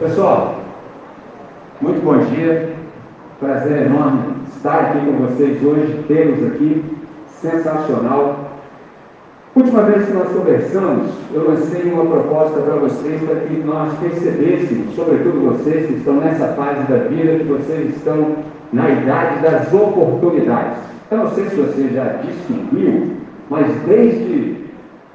Pessoal, muito bom dia. Prazer enorme estar aqui com vocês hoje, tê-los aqui. Sensacional. Última vez que nós conversamos, eu lancei uma proposta para vocês para que nós percebêssemos, sobretudo vocês que estão nessa fase da vida, que vocês estão na idade das oportunidades. Eu não sei se você já distinguiu, mas desde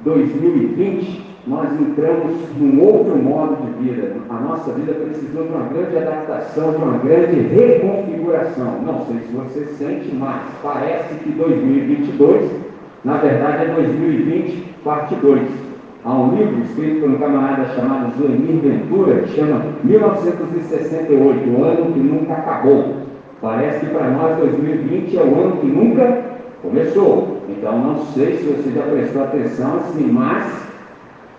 2020 nós entramos num outro modo vida. A nossa vida precisou de uma grande adaptação, de uma grande reconfiguração. Não sei se você sente, mas parece que 2022, na verdade, é 2020, parte 2. Há um livro escrito por um camarada chamado Zuenir Ventura, que chama 1968, o ano que nunca acabou. Parece que para nós 2020 é o ano que nunca começou. Então, não sei se você já prestou atenção, assim, mas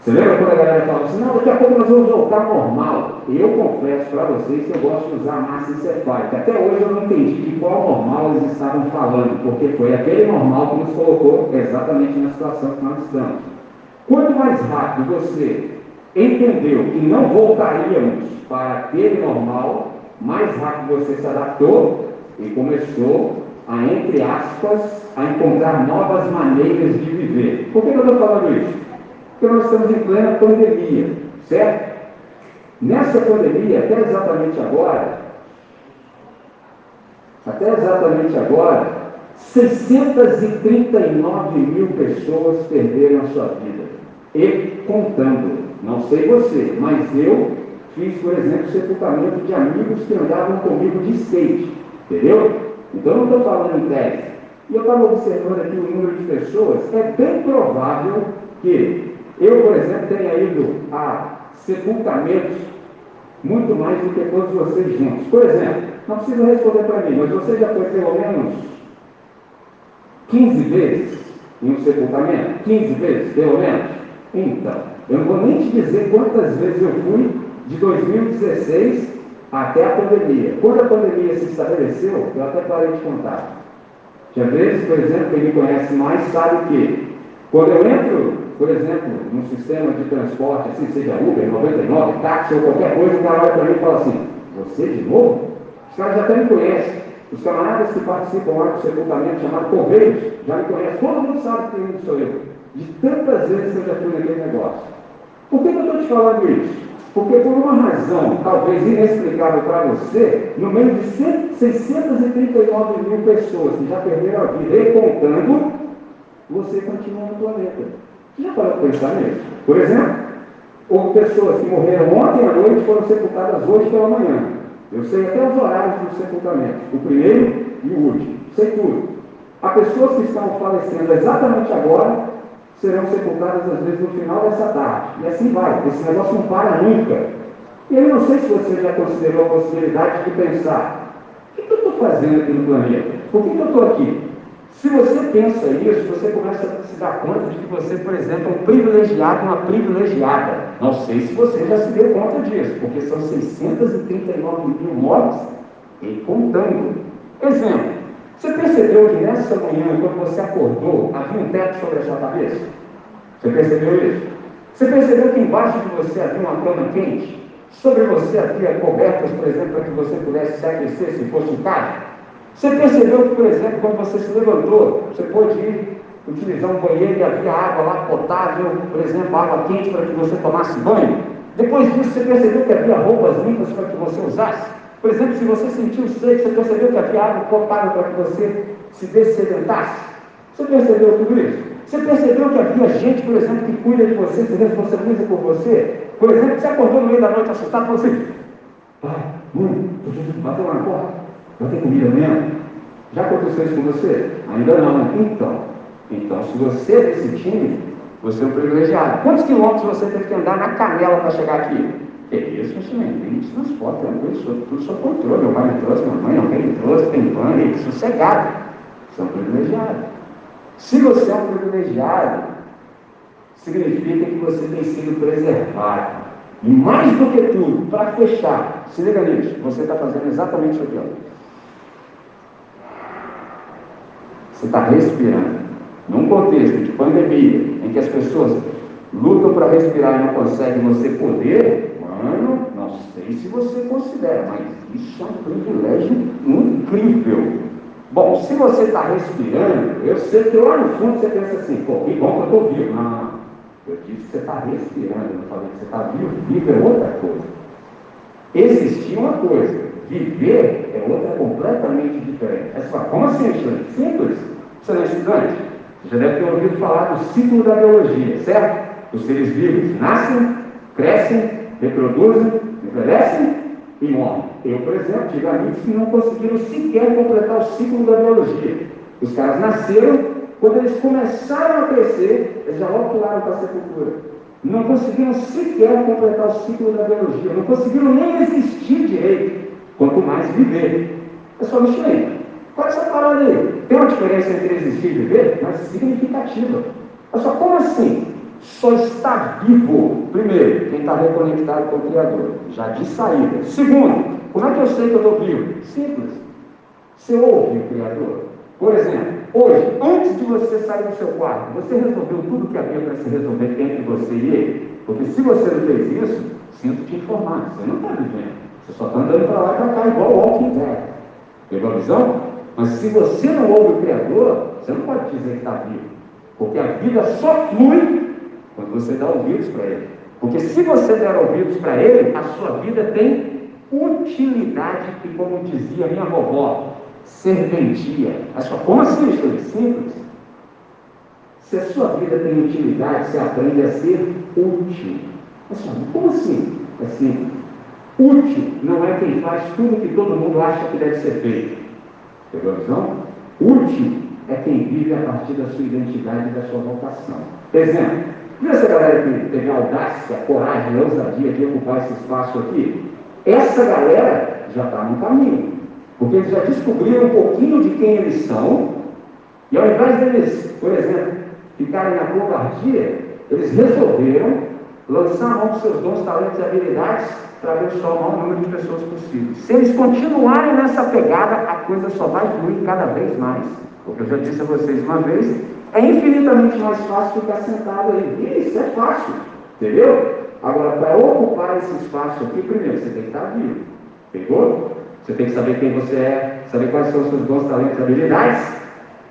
você lembra quando a galera falava assim, não, daqui a pouco nós vamos voltar ao normal? Eu confesso para vocês que eu gosto de usar massa encefálica. Até hoje eu não entendi de qual normal eles estavam falando, porque foi aquele normal que nos colocou exatamente na situação que nós estamos. Quanto mais rápido você entendeu que não voltaríamos para aquele normal, mais rápido você se adaptou e começou a, entre aspas, a encontrar novas maneiras de viver. Por que eu estou falando isso? Porque nós estamos em plena pandemia, certo? Nessa pandemia, até exatamente agora, até exatamente agora, 639 mil pessoas perderam a sua vida. E contando, não sei você, mas eu fiz, por exemplo, sepultamento de amigos que andavam comigo de skate, entendeu? Então não estou falando em tese. E eu estava observando aqui o número de pessoas, é bem provável que eu, por exemplo, tenha ido a sepultamentos muito mais do que todos vocês juntos. Por exemplo, não precisa responder para mim, mas você já foi pelo menos 15 vezes em um sepultamento? 15 vezes, pelo menos? Então, eu não vou nem te dizer quantas vezes eu fui de 2016 até a pandemia. Quando a pandemia se estabeleceu, eu até parei de contar. Tinha vezes, por exemplo, quem me conhece mais sabe que quando eu entro por exemplo, num sistema de transporte, assim, seja Uber, 99, táxi ou qualquer coisa, o cara olha para mim e fala assim, você de novo? Os caras já até me conhecem. Os camaradas que participam lá do sepultamento chamado Correios já me conhecem. Todo mundo sabe que sou eu. De tantas vezes que eu já fui naquele negócio. Por que, que eu estou te falando isso? Porque por uma razão talvez inexplicável para você, no meio de 639 mil pessoas que já perderam a vida e contando, você continua no planeta. Já parou para pensar nisso? Por exemplo, houve pessoas que morreram ontem à noite e foram sepultadas hoje pela manhã. Eu sei até os horários dos sepultamentos, o primeiro e o último. Sei tudo. Há pessoas que estão falecendo exatamente agora, serão sepultadas às vezes no final dessa tarde. E assim vai. Esse negócio não para nunca. E eu não sei se você já considerou a possibilidade de pensar: o que eu estou fazendo aqui no planeta? Por que eu estou aqui? Se você pensa isso, você começa a se dar conta de que você, por exemplo, é um privilegiado, uma privilegiada. Não sei se você já se deu conta disso, porque são 639 mil mortes e contando. Exemplo, você percebeu que nessa manhã, quando você acordou, havia um teto sobre a sua cabeça? Você percebeu isso? Você percebeu que embaixo de você havia uma cama quente? Sobre você havia cobertas, por exemplo, para que você pudesse se aquecer se fosse um caso? Você percebeu que, por exemplo, quando você se levantou, você pôde ir utilizar um banheiro e havia água lá potável, por exemplo, água quente para que você tomasse banho? Depois disso, você percebeu que havia roupas limpas para que você usasse? Por exemplo, se você sentiu sede, você percebeu que havia água potável para que você se dessedentasse? Você percebeu tudo isso? Você percebeu que havia gente, por exemplo, que cuida de você, se responsabiliza por você? Por exemplo, você acordou no meio da noite assustado e falou assim: pai, mãe, bateu na porta. Vai ter comida amanhã? Já aconteceu isso com você? Ainda não. Então, então se você é desse time, você é um privilegiado. Quantos quilômetros você teve que andar na canela para chegar aqui? É isso, senhor. Tem transporte, tranquilo, tudo sob controle. Meu pai me trouxe, minha mãe não me trouxe, tem banho, sossegado. Você é um privilegiado. Se você é um privilegiado, significa que você tem sido preservado. E mais do que tudo, para fechar, se liga nisso, você está fazendo exatamente isso aqui. Ó. Você está respirando. Num contexto de pandemia, em que as pessoas lutam para respirar e não conseguem você poder, mano, Não sei se você considera, mas isso é um privilégio incrível. Bom, se você está respirando, eu sei que lá no fundo você pensa assim, pô, que bom que eu estou vivo. Não, não. Eu disse que você está respirando, eu falei que você está vivo. Vivo é outra coisa. Existir uma coisa, viver é outra completamente diferente. Você fala, como assim, estudante? Simples. Você não é estudante? Você já deve ter ouvido falar do ciclo da biologia, certo? Os seres vivos nascem, crescem, reproduzem, envelhecem e morrem. Eu, por exemplo, tive amigos que não conseguiram sequer completar o ciclo da biologia. Os caras nasceram, quando eles começaram a crescer, eles já logo para a sepultura. Não conseguiram sequer completar o ciclo da biologia, não conseguiram nem existir direito, quanto mais viver. É só me explica. Qual é essa parada aí? Tem uma diferença entre existir e viver, mas significativa. É só como assim? só está vivo, primeiro, quem está reconectado com o Criador, já de saída. Segundo, como é que eu sei que eu estou vivo? Simples. Você ouve o Criador. Por exemplo, hoje, antes de você sair do seu quarto, você resolveu tudo que havia para se resolver entre você e ele? Porque se você não fez isso, sinto te informar, você não está vivendo. Você só está andando para lá e para cá, igual o Walking Dead. Pegou a visão? Mas se você não ouve o Criador, você não pode dizer que está vivo. Porque a vida só flui quando você dá ouvidos para Ele. Porque se você der ouvidos para Ele, a sua vida tem utilidade, e como dizia minha vovó, serventia. Mas como assim, é Simples. Se a sua vida tem utilidade, você aprende a ser útil. Mas como assim? É simples. Útil não é quem faz tudo que todo mundo acha que deve ser feito. Pegou a visão? É quem vive a partir da sua identidade e da sua vocação. Exemplo, Viu essa galera que teve audácia, coragem, ousadia de ocupar esse espaço aqui? Essa galera já está no caminho. Porque eles já descobriram um pouquinho de quem eles são, e ao invés deles, por exemplo, ficarem na covardia, eles resolveram lançar a mão dos seus dons, talentos e habilidades para abençoar o maior número de pessoas possível. Se eles continuarem nessa pegada, coisa só vai fluir cada vez mais. Porque eu já disse a vocês uma vez, é infinitamente mais fácil ficar sentado aí. Isso é fácil, entendeu? Agora, para ocupar esse espaço aqui, primeiro, você tem que estar vivo. Pegou? Você tem que saber quem você é, saber quais são os seus bons talentos e habilidades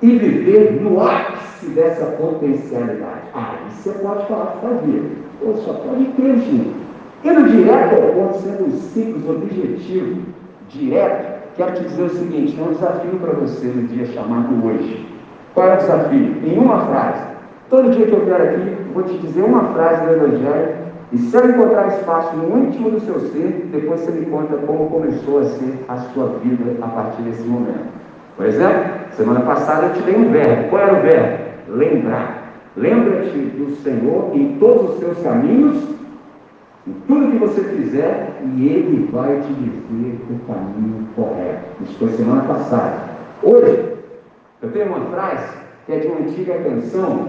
e viver no ápice dessa potencialidade. Ah, isso você pode falar que vivo. Ou só pode ter, gente. Indo direto ao ponto, sendo simples, objetivo, direto, quero te dizer o seguinte: é um desafio para você no dia chamado hoje. Qual é o desafio? Em uma frase. Todo dia que eu vier aqui, vou te dizer uma frase do Evangelho, e se eu encontrar espaço no íntimo do seu ser, depois você me conta como começou a ser a sua vida a partir desse momento. Por exemplo, semana passada eu te dei um verbo. Qual era o verbo? Lembrar. Lembra-te do Senhor em todos os seus caminhos, em tudo que você fizer, e Ele vai te dizer o caminho correto. Isso foi semana passada. Hoje, eu tenho uma frase que é de uma antiga canção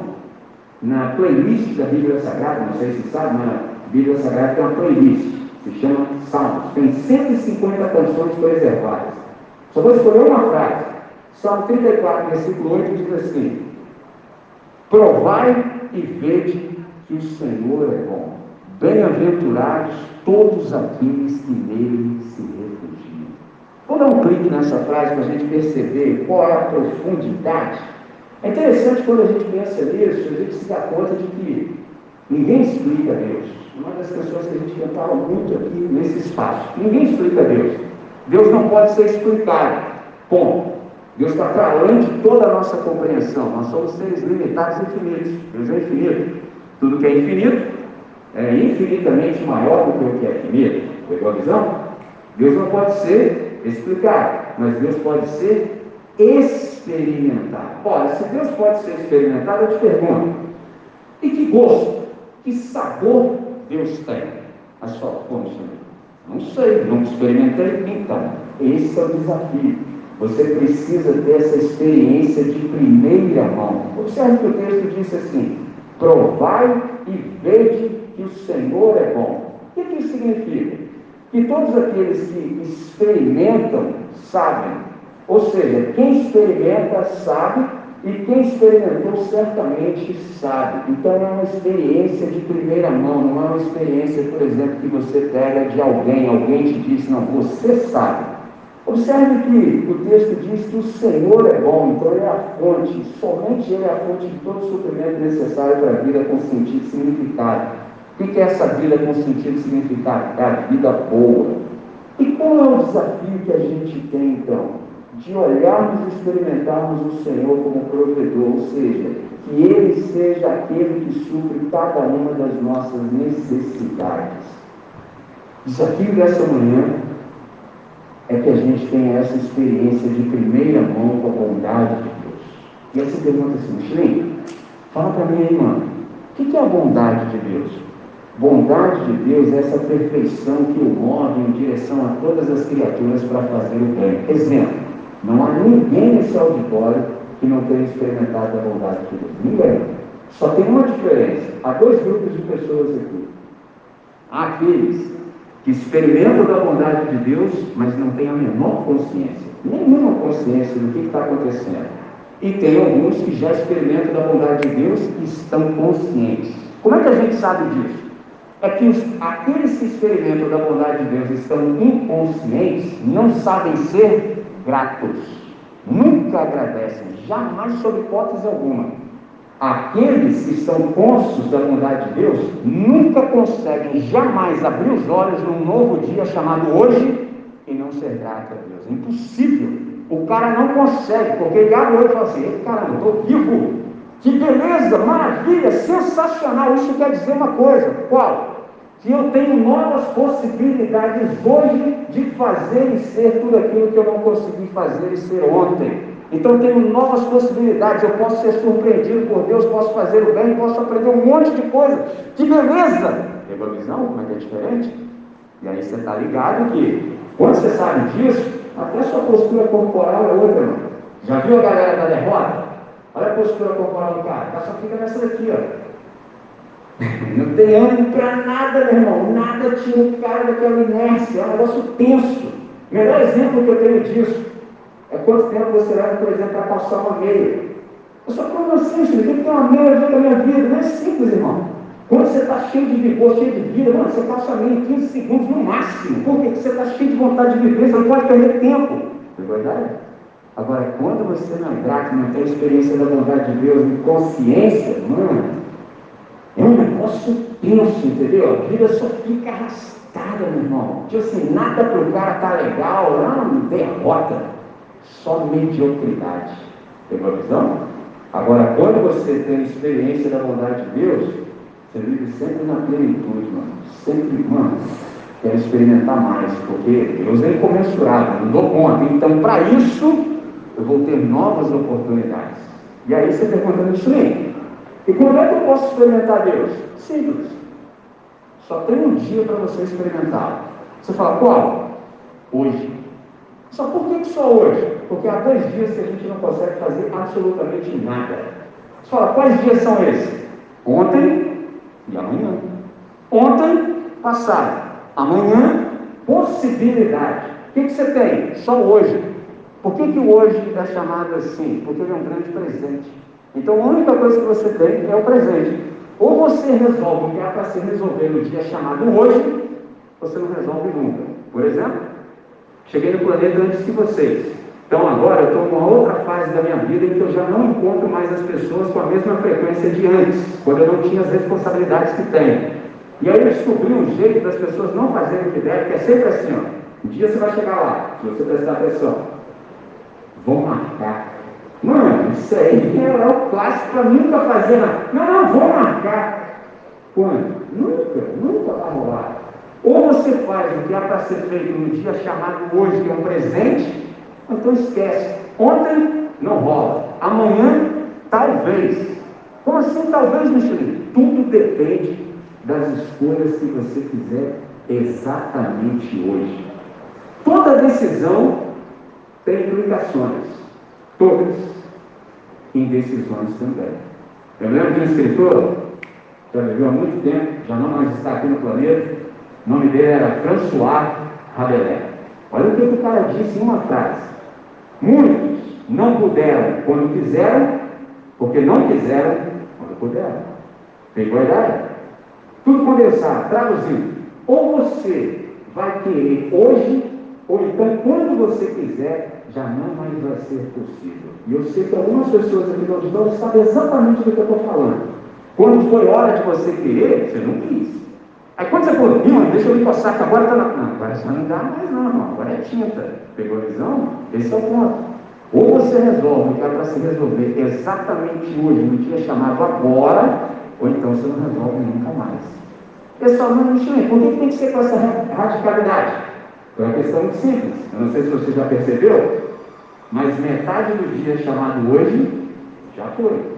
na playlist da Bíblia Sagrada, não sei se sabe, na Bíblia Sagrada tem uma playlist, se chama Salmos. Tem 150 canções preservadas. Só vou escolher uma frase. Salmo 34, versículo 8 diz assim: Provai e vede que o Senhor é bom. Bem-aventurados todos aqueles que nele se refugiam. Vou dar um clique nessa frase para a gente perceber qual é a profundidade. É interessante quando a gente pensa nisso, a gente se dá conta de que ninguém explica Deus. Uma das pessoas que a gente cantava muito aqui nesse espaço. Ninguém explica Deus. Deus não pode ser explicado. Ponto. Deus está para além de toda a nossa compreensão. Nós somos seres limitados e infinitos. Deus é infinito. Tudo que é infinito é infinitamente maior do que o que é finito. Pegou a visão? Deus não pode ser explicar, mas Deus pode ser experimentado. Ora, se Deus pode ser experimentado, eu te pergunto: e que gosto, que sabor Deus tem? A sua como Não sei, nunca experimentei. Então, esse é o desafio. Você precisa ter essa experiência de primeira mão. Observe que o texto diz assim: provai e vede que o Senhor é bom. O que isso significa? que todos aqueles que experimentam sabem. Ou seja, quem experimenta sabe E quem experimentou certamente sabe. Então é uma experiência de primeira mão, não é uma experiência, por exemplo, que você pega de alguém, alguém te disse, não, você sabe. Observe que o texto diz que o Senhor é bom, então Ele é a fonte, somente Ele é a fonte de todo o suprimento necessário para a vida com sentido e significado. O que é essa vida com sentido e significado? É a vida boa. E qual é o desafio que a gente tem então? de olharmos e experimentarmos o Senhor como provedor, ou seja, que Ele seja aquele que supre cada uma das nossas necessidades. Desafio dessa manhã é que a gente tenha essa experiência de primeira mão com a bondade de Deus. E aí você pergunta assim, Michelin, fala para mim aí, mano, o que é a bondade de Deus? Bondade de Deus é essa perfeição que o move em direção a todas as criaturas para fazer o bem. Exemplo, não há ninguém nesse auditório que não tenha experimentado a bondade de Deus. Ninguém. Só tem uma diferença. Há dois grupos de pessoas aqui. Há aqueles que experimentam da bondade de Deus, mas não têm a menor consciência, nenhuma consciência do que está acontecendo. E tem alguns que já experimentam da bondade de Deus e estão conscientes. Como é que a gente sabe disso? É que os, aqueles que experimentam da bondade de Deus estão inconscientes, não sabem ser gratos. Nunca agradecem, jamais sob hipótese alguma. Aqueles que estão conscientes da bondade de Deus nunca conseguem jamais abrir os olhos num novo dia chamado hoje e não ser grato a Deus. É impossível. O cara não consegue, porque ele abre o olho e fala assim: caramba, eu estou vivo. Que beleza, maravilha, sensacional. Isso quer dizer uma coisa: qual? que eu tenho novas possibilidades hoje de fazer e ser tudo aquilo que eu não consegui fazer e ser ontem. Então eu tenho novas possibilidades, eu posso ser surpreendido por Deus, posso fazer o bem, posso aprender um monte de coisa. Que beleza! Pegou a visão? Como é que é diferente? E aí você está ligado que, quando você sabe disso, até sua postura corporal é outra, mano. Já viu a galera da derrota? Olha a postura corporal do cara, cara só fica nessa daqui, ó. Não tem ânimo para nada, meu irmão. Nada tira o cara daquela inércia. É um negócio tenso. O melhor exemplo que eu tenho disso é quanto tempo você leva, por exemplo, para passar uma meia. Eu só como assim? Tem que ter uma meia dentro da minha vida. Não é simples, irmão. Quando você está cheio de vigor, cheio de vida, mano, você passa a meia em 15 segundos no máximo. Por quê? Porque você está cheio de vontade de viver, você não pode perder tempo. É verdade? Agora, quando você não grato, não tem experiência da vontade de Deus, de consciência, mano, é um negócio tenso, entendeu? A vida só fica arrastada, meu irmão. Tipo assim, nada para o cara tá legal, não, derrota. Só mediocridade. Pegou a visão? Agora, quando você tem experiência da bondade de Deus, você vive sempre na plenitude, mano. Sempre, mano, quer experimentar mais, porque Deus é incomensurável, não dou conta. Então, para isso, eu vou ter novas oportunidades. E aí você pergunta isso aí. E quando é que eu posso experimentar Deus? Simples. Só tem um dia para você experimentá-lo. Você fala, qual? Hoje. Só por que só hoje? Porque há dois dias que a gente não consegue fazer absolutamente nada. Você fala, quais dias são esses? Ontem e amanhã. Ontem, passado. Amanhã, possibilidade. O que, que você tem? Só hoje. Por que, que hoje é chamado assim? Porque ele é um grande presente. Então a única coisa que você tem é o presente. Ou você resolve o que há para ser resolvido no dia chamado hoje, você não resolve nunca. Por exemplo, cheguei no planeta antes que vocês. Então agora eu estou numa outra fase da minha vida em que eu já não encontro mais as pessoas com a mesma frequência de antes, quando eu não tinha as responsabilidades que tenho. E aí eu descobri um jeito das pessoas não fazerem o que devem, que é sempre assim, ó. Um dia você vai chegar lá, se você prestar atenção. Vou marcar Mano, isso aí é o clássico para nunca fazer nada. Não, não, vou marcar. Quando? Nunca, nunca vai rolar. Ou você faz o que há para ser feito no dia chamado hoje, que é um presente, então esquece. Ontem não rola. Amanhã, talvez. Como assim talvez, Michelin? Tudo depende das escolhas que você fizer exatamente hoje. Toda decisão tem implicações. Todas indecisões também. Eu lembro de um escritor, já viveu há muito tempo, já não mais está aqui no planeta, o nome dele era François Rabelais. Olha o que o cara disse em uma frase. Muitos não puderam quando quiseram Porque não quiseram quando puderam. Pegou a ideia? Tudo condensado, traduzindo. Ou você vai querer hoje, ou então quando você quiser, jamais mais vai ser possível. E eu sei que algumas pessoas aqui do auditório sabem exatamente do que eu estou falando. Quando foi hora de você querer, você não quis. Aí quando você falou, irmão, deixa eu passar, que agora está na. Não, agora você não dá mais não, irmão. Agora é tinta. Pegou a visão? Esse é o ponto. Ou você resolve o que é para se resolver exatamente hoje, no dia chamado agora, ou então você não resolve nunca mais. Pessoal, não, não por que tem que ser com essa radicalidade? É uma questão muito simples. Eu não sei se você já percebeu, mas metade do dia chamado hoje já foi.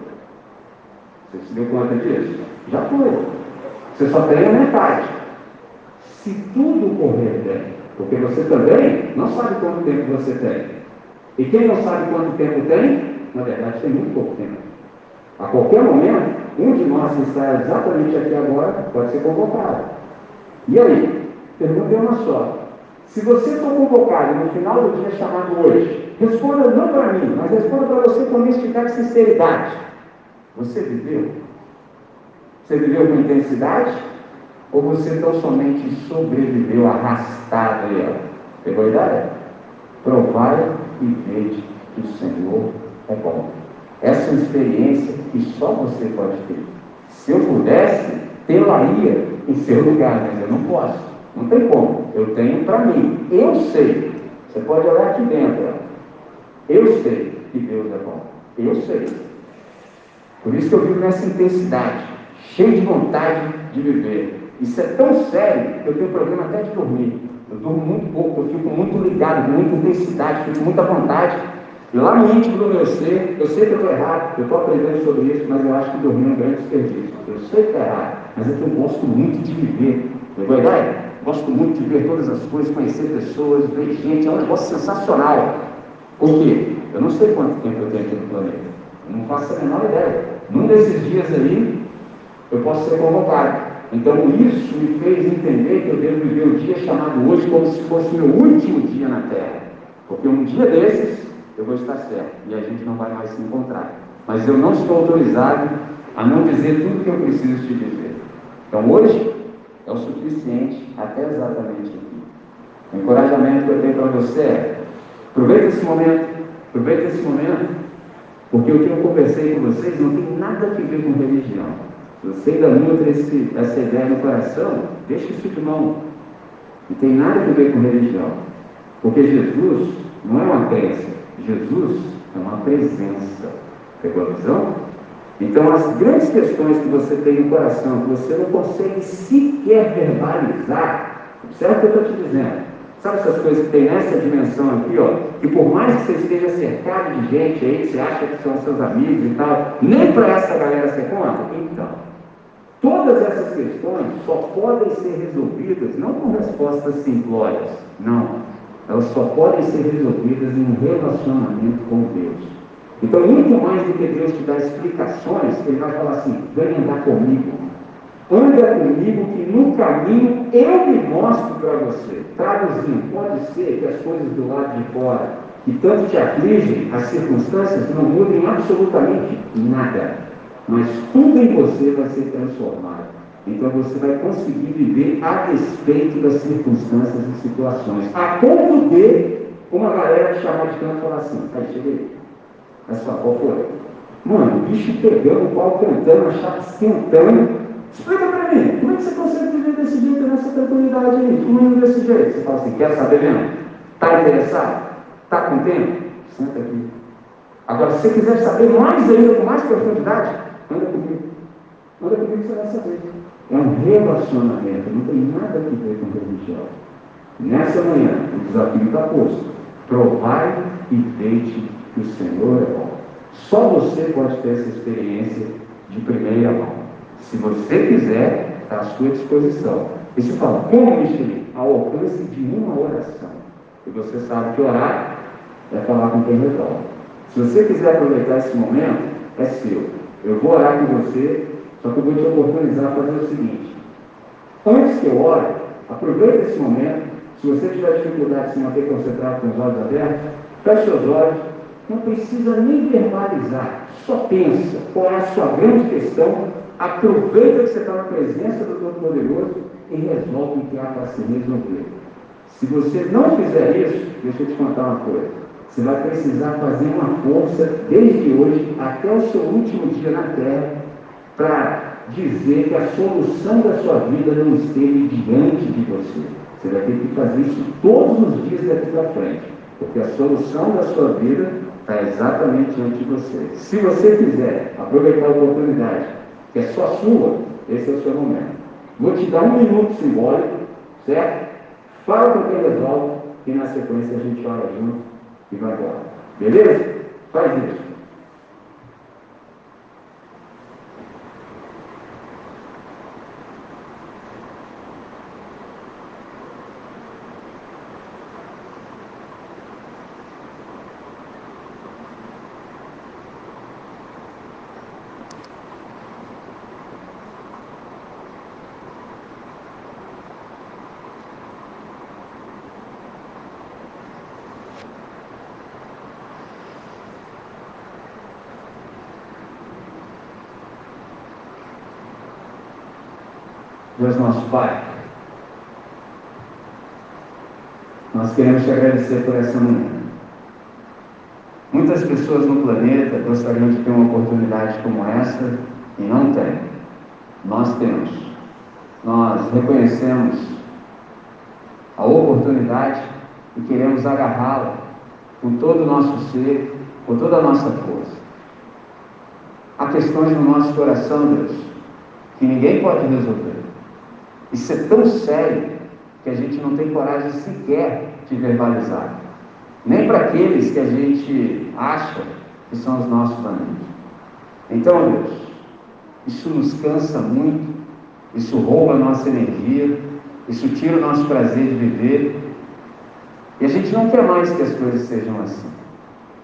Você se deu conta disso? Já foi. Você só tem a metade. Se tudo correr bem, porque você também não sabe quanto tempo você tem. E quem não sabe quanto tempo tem, na verdade tem muito pouco tempo. A qualquer momento, um de nós que está exatamente aqui agora pode ser convocado. E aí? Pergunta uma só. Se você for convocado no final do dia chamado hoje, responda não para mim, mas responda para você com honestidade sinceridade. Você viveu? Você viveu com intensidade? Ou você tão somente sobreviveu arrastado aí? Pegou a ideia? Provai e vede que o Senhor é bom. Essa é experiência que só você pode ter. Se eu pudesse, tê-la-ia em seu lugar, mas eu não posso. Não tem como. Eu tenho para mim. Eu sei. Você pode olhar aqui dentro. Eu sei que Deus é bom. Eu sei. Por isso que eu vivo nessa intensidade, cheio de vontade de viver. Isso é tão sério que eu tenho problema até de dormir. Eu durmo muito pouco, eu fico muito ligado, com muita intensidade, fico muita vontade. Lá no íntimo do meu ser, eu sei que eu estou errado, eu estou aprendendo sobre isso, mas eu acho que dormir é um grande desperdício. Eu sei que é errado, mas é que eu gosto muito de viver. Pegou a ideia? Gosto muito de ver todas as coisas, conhecer pessoas, ver gente, é um negócio sensacional. Por quê? Eu não sei quanto tempo eu tenho aqui no planeta. Eu não faço a menor ideia. Num desses dias aí, eu posso ser convocado. Então isso me fez entender que eu devo viver o dia chamado hoje como se fosse o meu último dia na Terra. Porque um dia desses eu vou estar certo e a gente não vai mais se encontrar. Mas eu não estou autorizado a não dizer tudo que eu preciso te dizer. Então hoje é o suficiente até exatamente aqui. O encorajamento que eu tenho para você é aproveita esse momento, aproveita esse momento, porque o que eu conversei com vocês não tem nada a ver com religião. Você ainda nutre esse, essa ideia no coração, deixa isso de mão. Não tem nada a ver com religião. Porque Jesus não é uma crença, Jesus é uma presença. Pegou a visão? Então, as grandes questões que você tem no coração, que você não consegue sequer verbalizar, observa o que eu estou te dizendo. Sabe essas coisas que tem nessa dimensão aqui, ó? Que por mais que você esteja cercado de gente aí, que você acha que são seus amigos e tal, nem para essa galera você conta? Então, Todas essas questões só podem ser resolvidas não com respostas simplórias, não. Elas só podem ser resolvidas em um relacionamento com Deus. Então, muito mais do que Deus te dar explicações, Ele vai falar assim: vem andar comigo. Anda comigo que no caminho eu me mostro para você. Traduzindo, pode ser que as coisas do lado de fora, que tanto te afligem, as circunstâncias, não mudem absolutamente nada mas tudo em você vai ser transformado. Então você vai conseguir viver a respeito das circunstâncias e situações. A ponto de uma galera te chamar de canto e falar assim, aí chega aí. Olha só, qual foi? Mano, o bicho pegando, o pau cantando, a chapa esquentando. Explica pra mim, como é que você consegue viver desse jeito, nessa tranquilidade aí? Fluindo desse jeito? Você fala assim, quer saber mesmo? Está interessado? Está com tempo? Senta aqui. Agora, se você quiser saber mais ainda, com mais profundidade, Anda comigo. Anda comigo você vai saber. É um relacionamento, não tem nada a ver com religião. Nessa manhã, o desafio está posto. Provai e deite que o Senhor é bom. Só você pode ter essa experiência de primeira mão. Se você quiser, está à sua disposição. E se fala, como Michele? Ao alcance de uma oração. E você sabe que orar é falar com quem resolve. Se você quiser aproveitar esse momento, é seu. Eu vou orar com você, só que eu vou te oportunizar a fazer o seguinte. Antes que eu ore, aproveite esse momento. Se você tiver dificuldade de se manter concentrado com os olhos abertos, feche seus olhos não precisa nem verbalizar, só pensa qual é a sua grande questão, aproveita que você está na presença do Todo-Poderoso e resolve enviar para si mesmo. Se você não fizer isso, deixa eu te contar uma coisa. Você vai precisar fazer uma força desde hoje até o seu último dia na Terra para dizer que a solução da sua vida não esteve diante de você. Você vai ter que fazer isso todos os dias daqui para frente, porque a solução da sua vida está exatamente diante de você. Se você quiser aproveitar a oportunidade, que é só sua, esse é o seu momento. Vou te dar um minuto simbólico, certo? Fala com quem resolve e na sequência a gente ora junto e vai embora. Beleza? Faz isso. Deus nosso Pai, nós queremos te agradecer por essa manhã. Muitas pessoas no planeta gostariam de ter uma oportunidade como essa e não têm. Nós temos. Nós reconhecemos a oportunidade e queremos agarrá-la com todo o nosso ser, com toda a nossa força. Há questões no nosso coração, Deus, que ninguém pode resolver. Isso é tão sério que a gente não tem coragem sequer de verbalizar. Nem para aqueles que a gente acha que são os nossos amigos. Então, Deus, isso nos cansa muito, isso rouba a nossa energia, isso tira o nosso prazer de viver. E a gente não quer mais que as coisas sejam assim.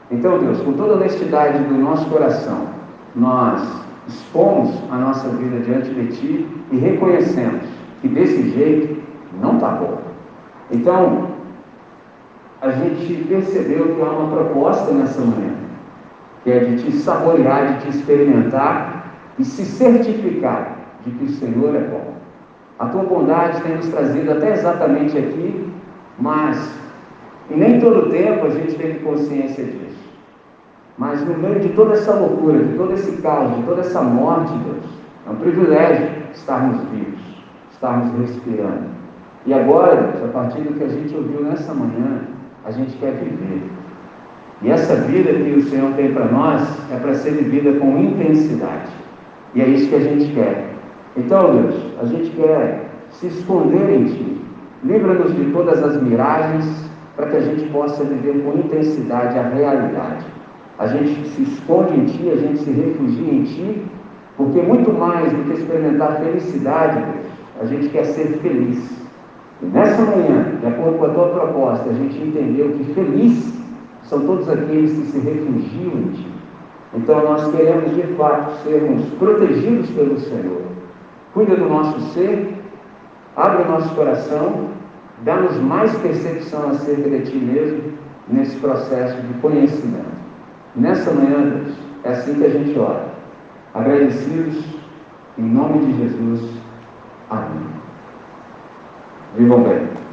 Então, Deus, com toda a honestidade do nosso coração, nós expomos a nossa vida diante de Ti e reconhecemos que desse jeito não está bom. Então, a gente percebeu que há uma proposta nessa manhã, que é de te saborear, de te experimentar e se certificar de que o Senhor é bom. A tua bondade tem nos trazido até exatamente aqui, mas em nem todo tempo a gente teve consciência disso. Mas no meio de toda essa loucura, de todo esse caos, de toda essa morte, Deus, é um privilégio estarmos vivos estarmos respirando. E agora, a partir do que a gente ouviu nessa manhã, a gente quer viver. E essa vida que o Senhor tem para nós é para ser vivida com intensidade. E é isso que a gente quer. Então, Deus, a gente quer se esconder em Ti. Livra-nos de todas as miragens para que a gente possa viver com intensidade a realidade. A gente se esconde em Ti, a gente se refugia em Ti, porque muito mais do que experimentar felicidade, Deus, a gente quer ser feliz. E nessa manhã, de acordo com a tua proposta, a gente entendeu que feliz são todos aqueles que se refugiam em ti. Então nós queremos de fato sermos protegidos pelo Senhor. Cuida do nosso ser, abre o nosso coração, dá-nos mais percepção acerca de ti mesmo nesse processo de conhecimento. Nessa manhã, Deus, é assim que a gente ora. Agradecidos, em nome de Jesus. Amen. Vivo bene.